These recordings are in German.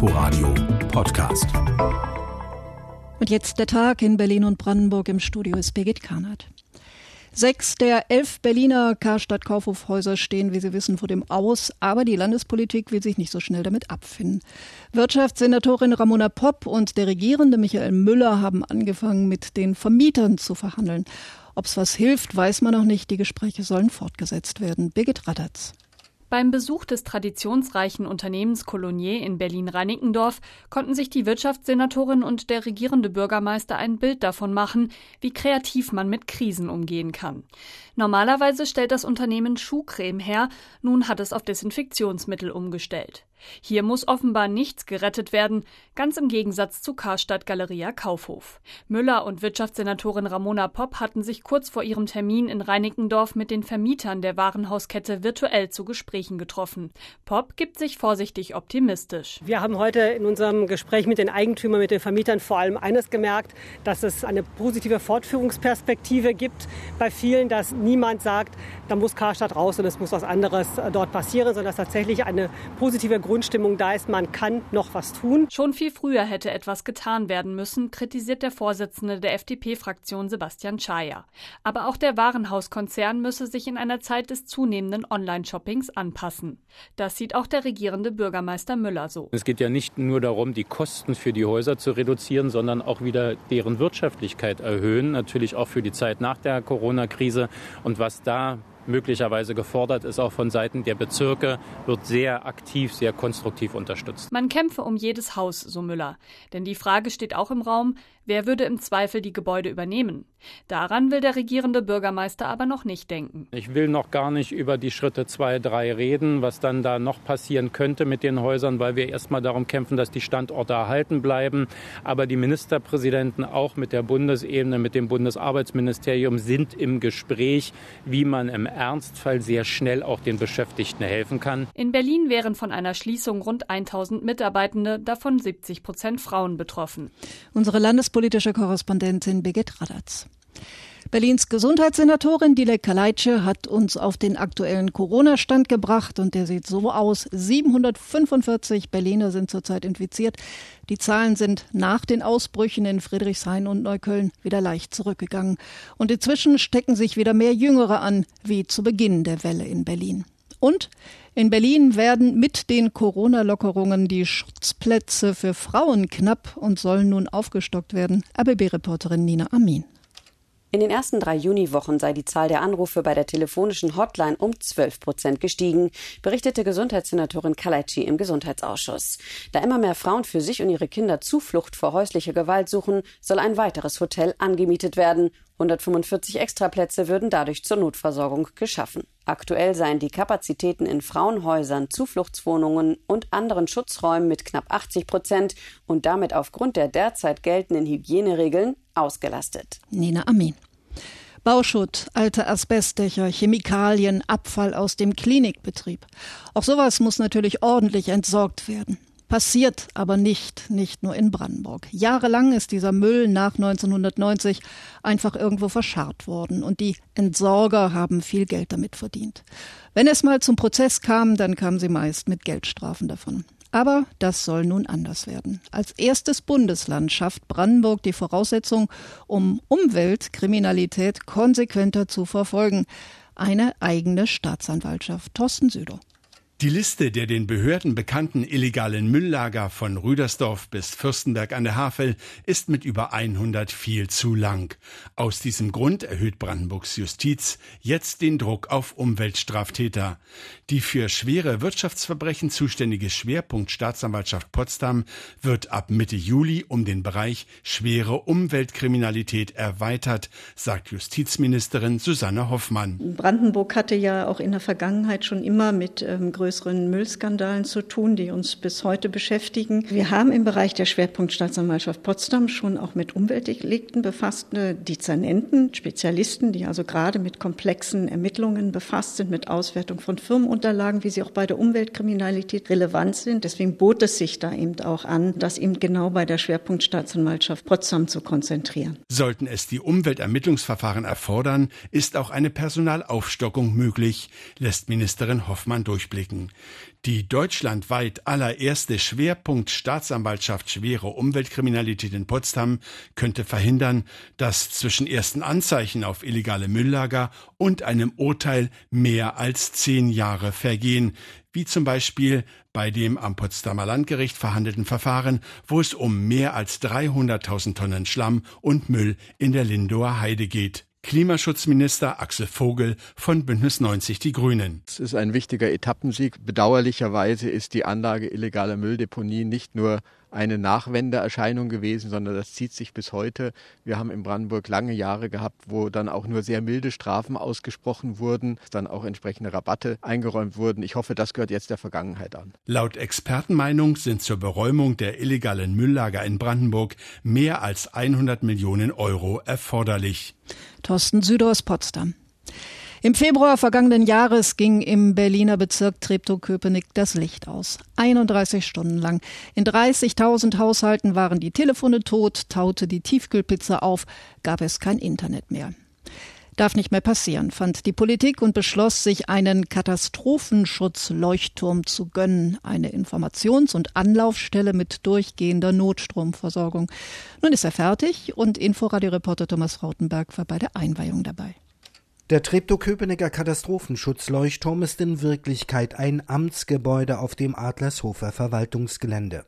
Inforadio Podcast. Und jetzt der Tag in Berlin und Brandenburg. Im Studio ist Birgit Karnert. Sechs der elf Berliner Karstadt-Kaufhofhäuser stehen, wie Sie wissen, vor dem Aus, aber die Landespolitik will sich nicht so schnell damit abfinden. Wirtschaftssenatorin Ramona Popp und der regierende Michael Müller haben angefangen, mit den Vermietern zu verhandeln. Ob es was hilft, weiß man noch nicht. Die Gespräche sollen fortgesetzt werden. Birgit Radatz. Beim Besuch des traditionsreichen Unternehmens Colonier in Berlin-Reinickendorf konnten sich die Wirtschaftssenatorin und der regierende Bürgermeister ein Bild davon machen, wie kreativ man mit Krisen umgehen kann. Normalerweise stellt das Unternehmen Schuhcreme her, nun hat es auf Desinfektionsmittel umgestellt. Hier muss offenbar nichts gerettet werden, ganz im Gegensatz zu Karstadt Galeria Kaufhof. Müller und Wirtschaftssenatorin Ramona Popp hatten sich kurz vor ihrem Termin in Reinickendorf mit den Vermietern der Warenhauskette virtuell zu Gesprächen getroffen. Popp gibt sich vorsichtig optimistisch. Wir haben heute in unserem Gespräch mit den Eigentümern, mit den Vermietern vor allem eines gemerkt, dass es eine positive Fortführungsperspektive gibt bei vielen, dass niemand sagt, da muss Karstadt raus und es muss was anderes äh, dort passieren, sondern dass tatsächlich eine positive Grundstimmung da ist, man kann noch was tun. Schon viel früher hätte etwas getan werden müssen, kritisiert der Vorsitzende der FDP-Fraktion Sebastian Schaja. Aber auch der Warenhauskonzern müsse sich in einer Zeit des zunehmenden Online-Shoppings anpassen. Das sieht auch der regierende Bürgermeister Müller so. Es geht ja nicht nur darum, die Kosten für die Häuser zu reduzieren, sondern auch wieder deren Wirtschaftlichkeit erhöhen, natürlich auch für die Zeit nach der Corona-Krise. Und was da möglicherweise gefordert ist, auch von Seiten der Bezirke, wird sehr aktiv, sehr konstruktiv unterstützt. Man kämpfe um jedes Haus, so Müller. Denn die Frage steht auch im Raum, wer würde im Zweifel die Gebäude übernehmen? Daran will der regierende Bürgermeister aber noch nicht denken. Ich will noch gar nicht über die Schritte zwei, drei reden, was dann da noch passieren könnte mit den Häusern, weil wir erstmal darum kämpfen, dass die Standorte erhalten bleiben. Aber die Ministerpräsidenten auch mit der Bundesebene, mit dem Bundesarbeitsministerium sind im Gespräch, wie man im Ernstfall sehr schnell auch den Beschäftigten helfen kann. In Berlin wären von einer Schließung rund 1000 Mitarbeitende, davon 70 Prozent Frauen betroffen. Unsere landespolitische Korrespondentin Birgit Radatz. Berlins Gesundheitssenatorin Dilek Kaleitsche hat uns auf den aktuellen Corona-Stand gebracht und der sieht so aus. 745 Berliner sind zurzeit infiziert. Die Zahlen sind nach den Ausbrüchen in Friedrichshain und Neukölln wieder leicht zurückgegangen. Und inzwischen stecken sich wieder mehr Jüngere an, wie zu Beginn der Welle in Berlin. Und in Berlin werden mit den Corona-Lockerungen die Schutzplätze für Frauen knapp und sollen nun aufgestockt werden. ABB-Reporterin Nina Amin. In den ersten drei Juniwochen sei die Zahl der Anrufe bei der telefonischen Hotline um 12 Prozent gestiegen, berichtete Gesundheitssenatorin Kalaitschi im Gesundheitsausschuss. Da immer mehr Frauen für sich und ihre Kinder Zuflucht vor häuslicher Gewalt suchen, soll ein weiteres Hotel angemietet werden. 145 Extraplätze würden dadurch zur Notversorgung geschaffen. Aktuell seien die Kapazitäten in Frauenhäusern, Zufluchtswohnungen und anderen Schutzräumen mit knapp 80 Prozent und damit aufgrund der derzeit geltenden Hygieneregeln ausgelastet. Nina Amin. Bauschutt, alte Asbestdächer, Chemikalien, Abfall aus dem Klinikbetrieb. Auch sowas muss natürlich ordentlich entsorgt werden. Passiert aber nicht, nicht nur in Brandenburg. Jahrelang ist dieser Müll nach 1990 einfach irgendwo verscharrt worden und die Entsorger haben viel Geld damit verdient. Wenn es mal zum Prozess kam, dann kamen sie meist mit Geldstrafen davon. Aber das soll nun anders werden. Als erstes Bundesland schafft Brandenburg die Voraussetzung, um Umweltkriminalität konsequenter zu verfolgen. Eine eigene Staatsanwaltschaft. Thorsten Südow. Die Liste der den Behörden bekannten illegalen Mülllager von Rüdersdorf bis Fürstenberg an der Havel ist mit über 100 viel zu lang. Aus diesem Grund erhöht Brandenburgs Justiz jetzt den Druck auf Umweltstraftäter. Die für schwere Wirtschaftsverbrechen zuständige Schwerpunkt Staatsanwaltschaft Potsdam wird ab Mitte Juli um den Bereich schwere Umweltkriminalität erweitert, sagt Justizministerin Susanne Hoffmann. Brandenburg hatte ja auch in der Vergangenheit schon immer mit ähm, größeren Müllskandalen zu tun, die uns bis heute beschäftigen. Wir haben im Bereich der Schwerpunktstaatsanwaltschaft Potsdam schon auch mit Umweltdelikten befasste Dezernenten, Spezialisten, die also gerade mit komplexen Ermittlungen befasst sind, mit Auswertung von Firmenunterlagen, wie sie auch bei der Umweltkriminalität relevant sind. Deswegen bot es sich da eben auch an, das eben genau bei der Schwerpunktstaatsanwaltschaft Potsdam zu konzentrieren. Sollten es die Umweltermittlungsverfahren erfordern, ist auch eine Personalaufstockung möglich, lässt Ministerin Hoffmann durchblicken. Beschäftigen. Die deutschlandweit allererste Schwerpunkt-Staatsanwaltschaft schwere Umweltkriminalität in Potsdam könnte verhindern, dass zwischen ersten Anzeichen auf illegale Mülllager und einem Urteil mehr als zehn Jahre vergehen, wie zum Beispiel bei dem am Potsdamer Landgericht verhandelten Verfahren, wo es um mehr als 300.000 Tonnen Schlamm und Müll in der Lindower Heide geht. Klimaschutzminister Axel Vogel von Bündnis 90 Die Grünen. Es ist ein wichtiger Etappensieg. Bedauerlicherweise ist die Anlage illegaler Mülldeponie nicht nur eine Nachwendeerscheinung gewesen, sondern das zieht sich bis heute. Wir haben in Brandenburg lange Jahre gehabt, wo dann auch nur sehr milde Strafen ausgesprochen wurden, dann auch entsprechende Rabatte eingeräumt wurden. Ich hoffe, das gehört jetzt der Vergangenheit an. Laut Expertenmeinung sind zur Beräumung der illegalen Mülllager in Brandenburg mehr als 100 Millionen Euro erforderlich. Thorsten Süder aus Potsdam. Im Februar vergangenen Jahres ging im Berliner Bezirk Treptow-Köpenick das Licht aus. 31 Stunden lang. In 30.000 Haushalten waren die Telefone tot, taute die Tiefkühlpizza auf, gab es kein Internet mehr. Darf nicht mehr passieren, fand die Politik und beschloss, sich einen Katastrophenschutzleuchtturm zu gönnen, eine Informations- und Anlaufstelle mit durchgehender Notstromversorgung. Nun ist er fertig und Inforadio-Reporter Thomas Rautenberg war bei der Einweihung dabei. Der Treptow-Köpenicker Katastrophenschutzleuchtturm ist in Wirklichkeit ein Amtsgebäude auf dem Adlershofer Verwaltungsgelände.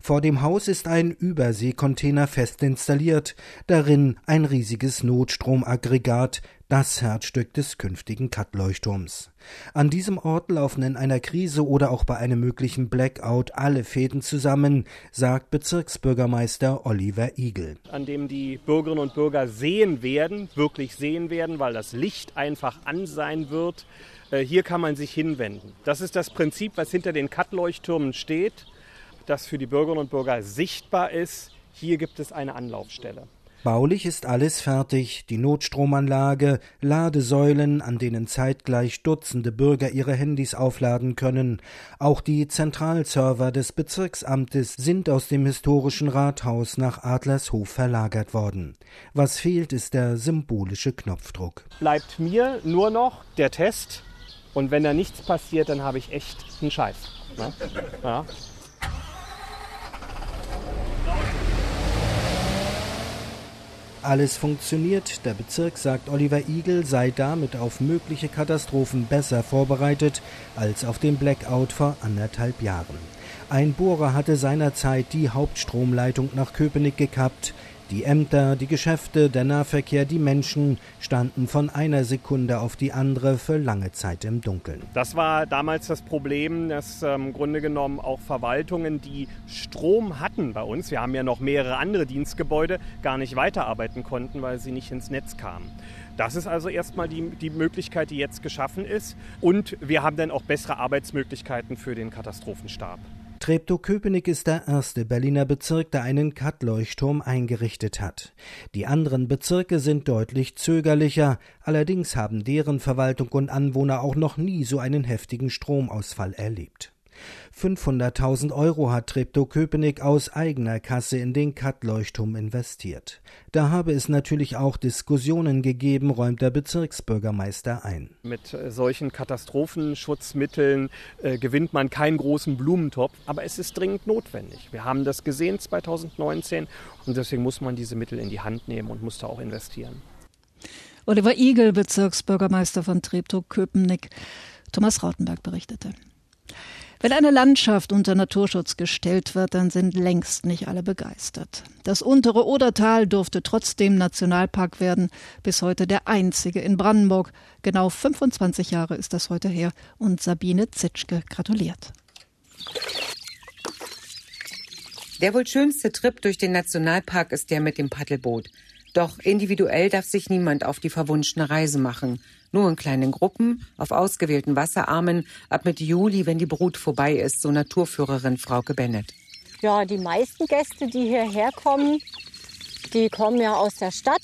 Vor dem Haus ist ein Überseekontainer fest installiert, darin ein riesiges Notstromaggregat, das Herzstück des künftigen Cut-Leuchtturms. An diesem Ort laufen in einer Krise oder auch bei einem möglichen Blackout alle Fäden zusammen, sagt Bezirksbürgermeister Oliver Igel. An dem die Bürgerinnen und Bürger sehen werden, wirklich sehen werden, weil das Licht einfach an sein wird. Äh, hier kann man sich hinwenden. Das ist das Prinzip, was hinter den Cut-Leuchttürmen steht, das für die Bürgerinnen und Bürger sichtbar ist. Hier gibt es eine Anlaufstelle. Baulich ist alles fertig, die Notstromanlage, Ladesäulen, an denen zeitgleich Dutzende Bürger ihre Handys aufladen können. Auch die Zentralserver des Bezirksamtes sind aus dem historischen Rathaus nach Adlershof verlagert worden. Was fehlt, ist der symbolische Knopfdruck. Bleibt mir nur noch der Test und wenn da nichts passiert, dann habe ich echt einen Scheiß. Ne? Ja. Alles funktioniert. Der Bezirk sagt, Oliver Igel sei damit auf mögliche Katastrophen besser vorbereitet als auf den Blackout vor anderthalb Jahren. Ein Bohrer hatte seinerzeit die Hauptstromleitung nach Köpenick gekappt. Die Ämter, die Geschäfte, der Nahverkehr, die Menschen standen von einer Sekunde auf die andere für lange Zeit im Dunkeln. Das war damals das Problem, dass ähm, im Grunde genommen auch Verwaltungen, die Strom hatten bei uns, wir haben ja noch mehrere andere Dienstgebäude, gar nicht weiterarbeiten konnten, weil sie nicht ins Netz kamen. Das ist also erstmal die, die Möglichkeit, die jetzt geschaffen ist. Und wir haben dann auch bessere Arbeitsmöglichkeiten für den Katastrophenstab. Treptow-Köpenick ist der erste Berliner Bezirk, der einen Cut-Leuchtturm eingerichtet hat. Die anderen Bezirke sind deutlich zögerlicher, allerdings haben deren Verwaltung und Anwohner auch noch nie so einen heftigen Stromausfall erlebt. 500.000 Euro hat Treptow-Köpenick aus eigener Kasse in den Cut-Leuchtturm investiert. Da habe es natürlich auch Diskussionen gegeben, räumt der Bezirksbürgermeister ein. Mit äh, solchen Katastrophenschutzmitteln äh, gewinnt man keinen großen Blumentopf, aber es ist dringend notwendig. Wir haben das gesehen 2019 und deswegen muss man diese Mittel in die Hand nehmen und muss da auch investieren. Oliver Igel, Bezirksbürgermeister von Treptow-Köpenick. Thomas Rautenberg berichtete. Wenn eine Landschaft unter Naturschutz gestellt wird, dann sind längst nicht alle begeistert. Das untere Odertal durfte trotzdem Nationalpark werden, bis heute der einzige in Brandenburg. Genau 25 Jahre ist das heute her und Sabine Zitschke gratuliert. Der wohl schönste Trip durch den Nationalpark ist der mit dem Paddelboot. Doch individuell darf sich niemand auf die verwunschene Reise machen. Nur in kleinen Gruppen, auf ausgewählten Wasserarmen, ab Mitte Juli, wenn die Brut vorbei ist, so Naturführerin Frauke Bennett. Ja, die meisten Gäste, die hierher kommen, die kommen ja aus der Stadt.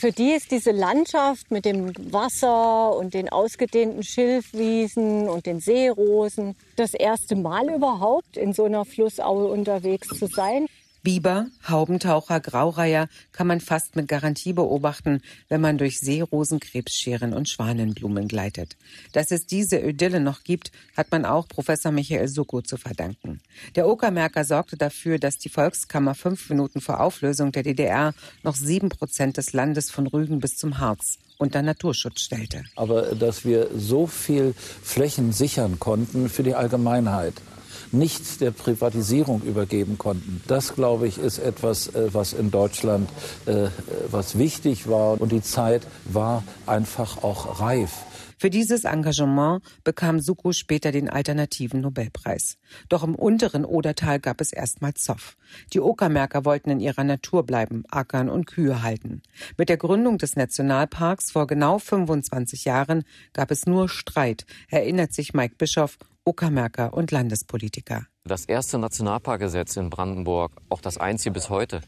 Für die ist diese Landschaft mit dem Wasser und den ausgedehnten Schilfwiesen und den Seerosen das erste Mal überhaupt in so einer Flussaue unterwegs zu sein. Biber, Haubentaucher, Graureiher kann man fast mit Garantie beobachten, wenn man durch Seerosen, Krebsscheren und Schwanenblumen gleitet. Dass es diese Idylle noch gibt, hat man auch Professor Michael Suko zu verdanken. Der Okermerker sorgte dafür, dass die Volkskammer fünf Minuten vor Auflösung der DDR noch sieben Prozent des Landes von Rügen bis zum Harz unter Naturschutz stellte. Aber dass wir so viel Flächen sichern konnten für die Allgemeinheit, nicht der Privatisierung übergeben konnten. Das, glaube ich, ist etwas, äh, was in Deutschland äh, was wichtig war. Und die Zeit war einfach auch reif. Für dieses Engagement bekam Suko später den alternativen Nobelpreis. Doch im unteren Odertal gab es erstmal Zoff. Die Okermärker wollten in ihrer Natur bleiben, ackern und Kühe halten. Mit der Gründung des Nationalparks vor genau 25 Jahren gab es nur Streit, erinnert sich Mike Bischoff, Uckermärker und Landespolitiker. Das erste Nationalparkgesetz in Brandenburg, auch das einzige bis heute,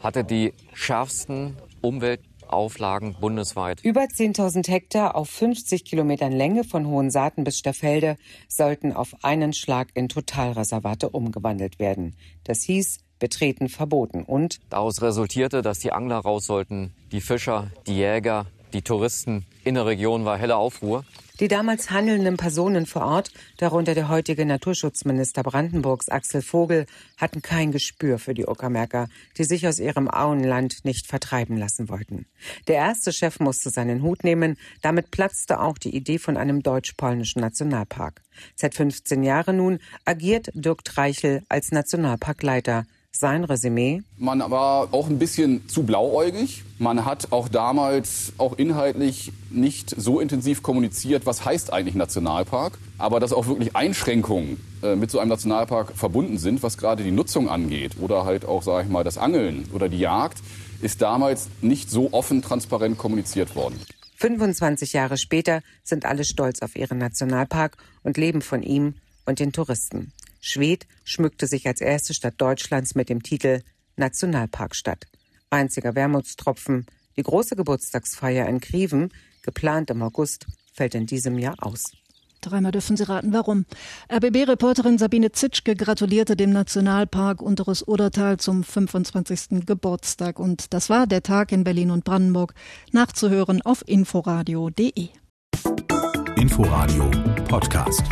hatte die schärfsten Umweltauflagen bundesweit. Über 10.000 Hektar auf 50 Kilometern Länge von Hohensaaten bis Staffelde sollten auf einen Schlag in Totalreservate umgewandelt werden. Das hieß, Betreten verboten und daraus resultierte, dass die Angler raus sollten, die Fischer, die Jäger, die Touristen. In der Region war helle Aufruhr. Die damals handelnden Personen vor Ort, darunter der heutige Naturschutzminister Brandenburgs Axel Vogel, hatten kein Gespür für die Uckermärker, die sich aus ihrem Auenland nicht vertreiben lassen wollten. Der erste Chef musste seinen Hut nehmen, damit platzte auch die Idee von einem deutsch-polnischen Nationalpark. Seit 15 Jahren nun agiert Dirk Treichel als Nationalparkleiter sein Resümee? Man war auch ein bisschen zu blauäugig. Man hat auch damals auch inhaltlich nicht so intensiv kommuniziert, was heißt eigentlich Nationalpark. Aber dass auch wirklich Einschränkungen äh, mit so einem Nationalpark verbunden sind, was gerade die Nutzung angeht oder halt auch, sage ich mal, das Angeln oder die Jagd, ist damals nicht so offen transparent kommuniziert worden. 25 Jahre später sind alle stolz auf ihren Nationalpark und leben von ihm und den Touristen. Schwedt schmückte sich als erste Stadt Deutschlands mit dem Titel Nationalparkstadt. Einziger Wermutstropfen, die große Geburtstagsfeier in Kriven, geplant im August, fällt in diesem Jahr aus. Dreimal dürfen Sie raten, warum. RBB-Reporterin Sabine Zitschke gratulierte dem Nationalpark Unteres Odertal zum 25. Geburtstag. Und das war der Tag in Berlin und Brandenburg. Nachzuhören auf inforadio.de. Inforadio Podcast.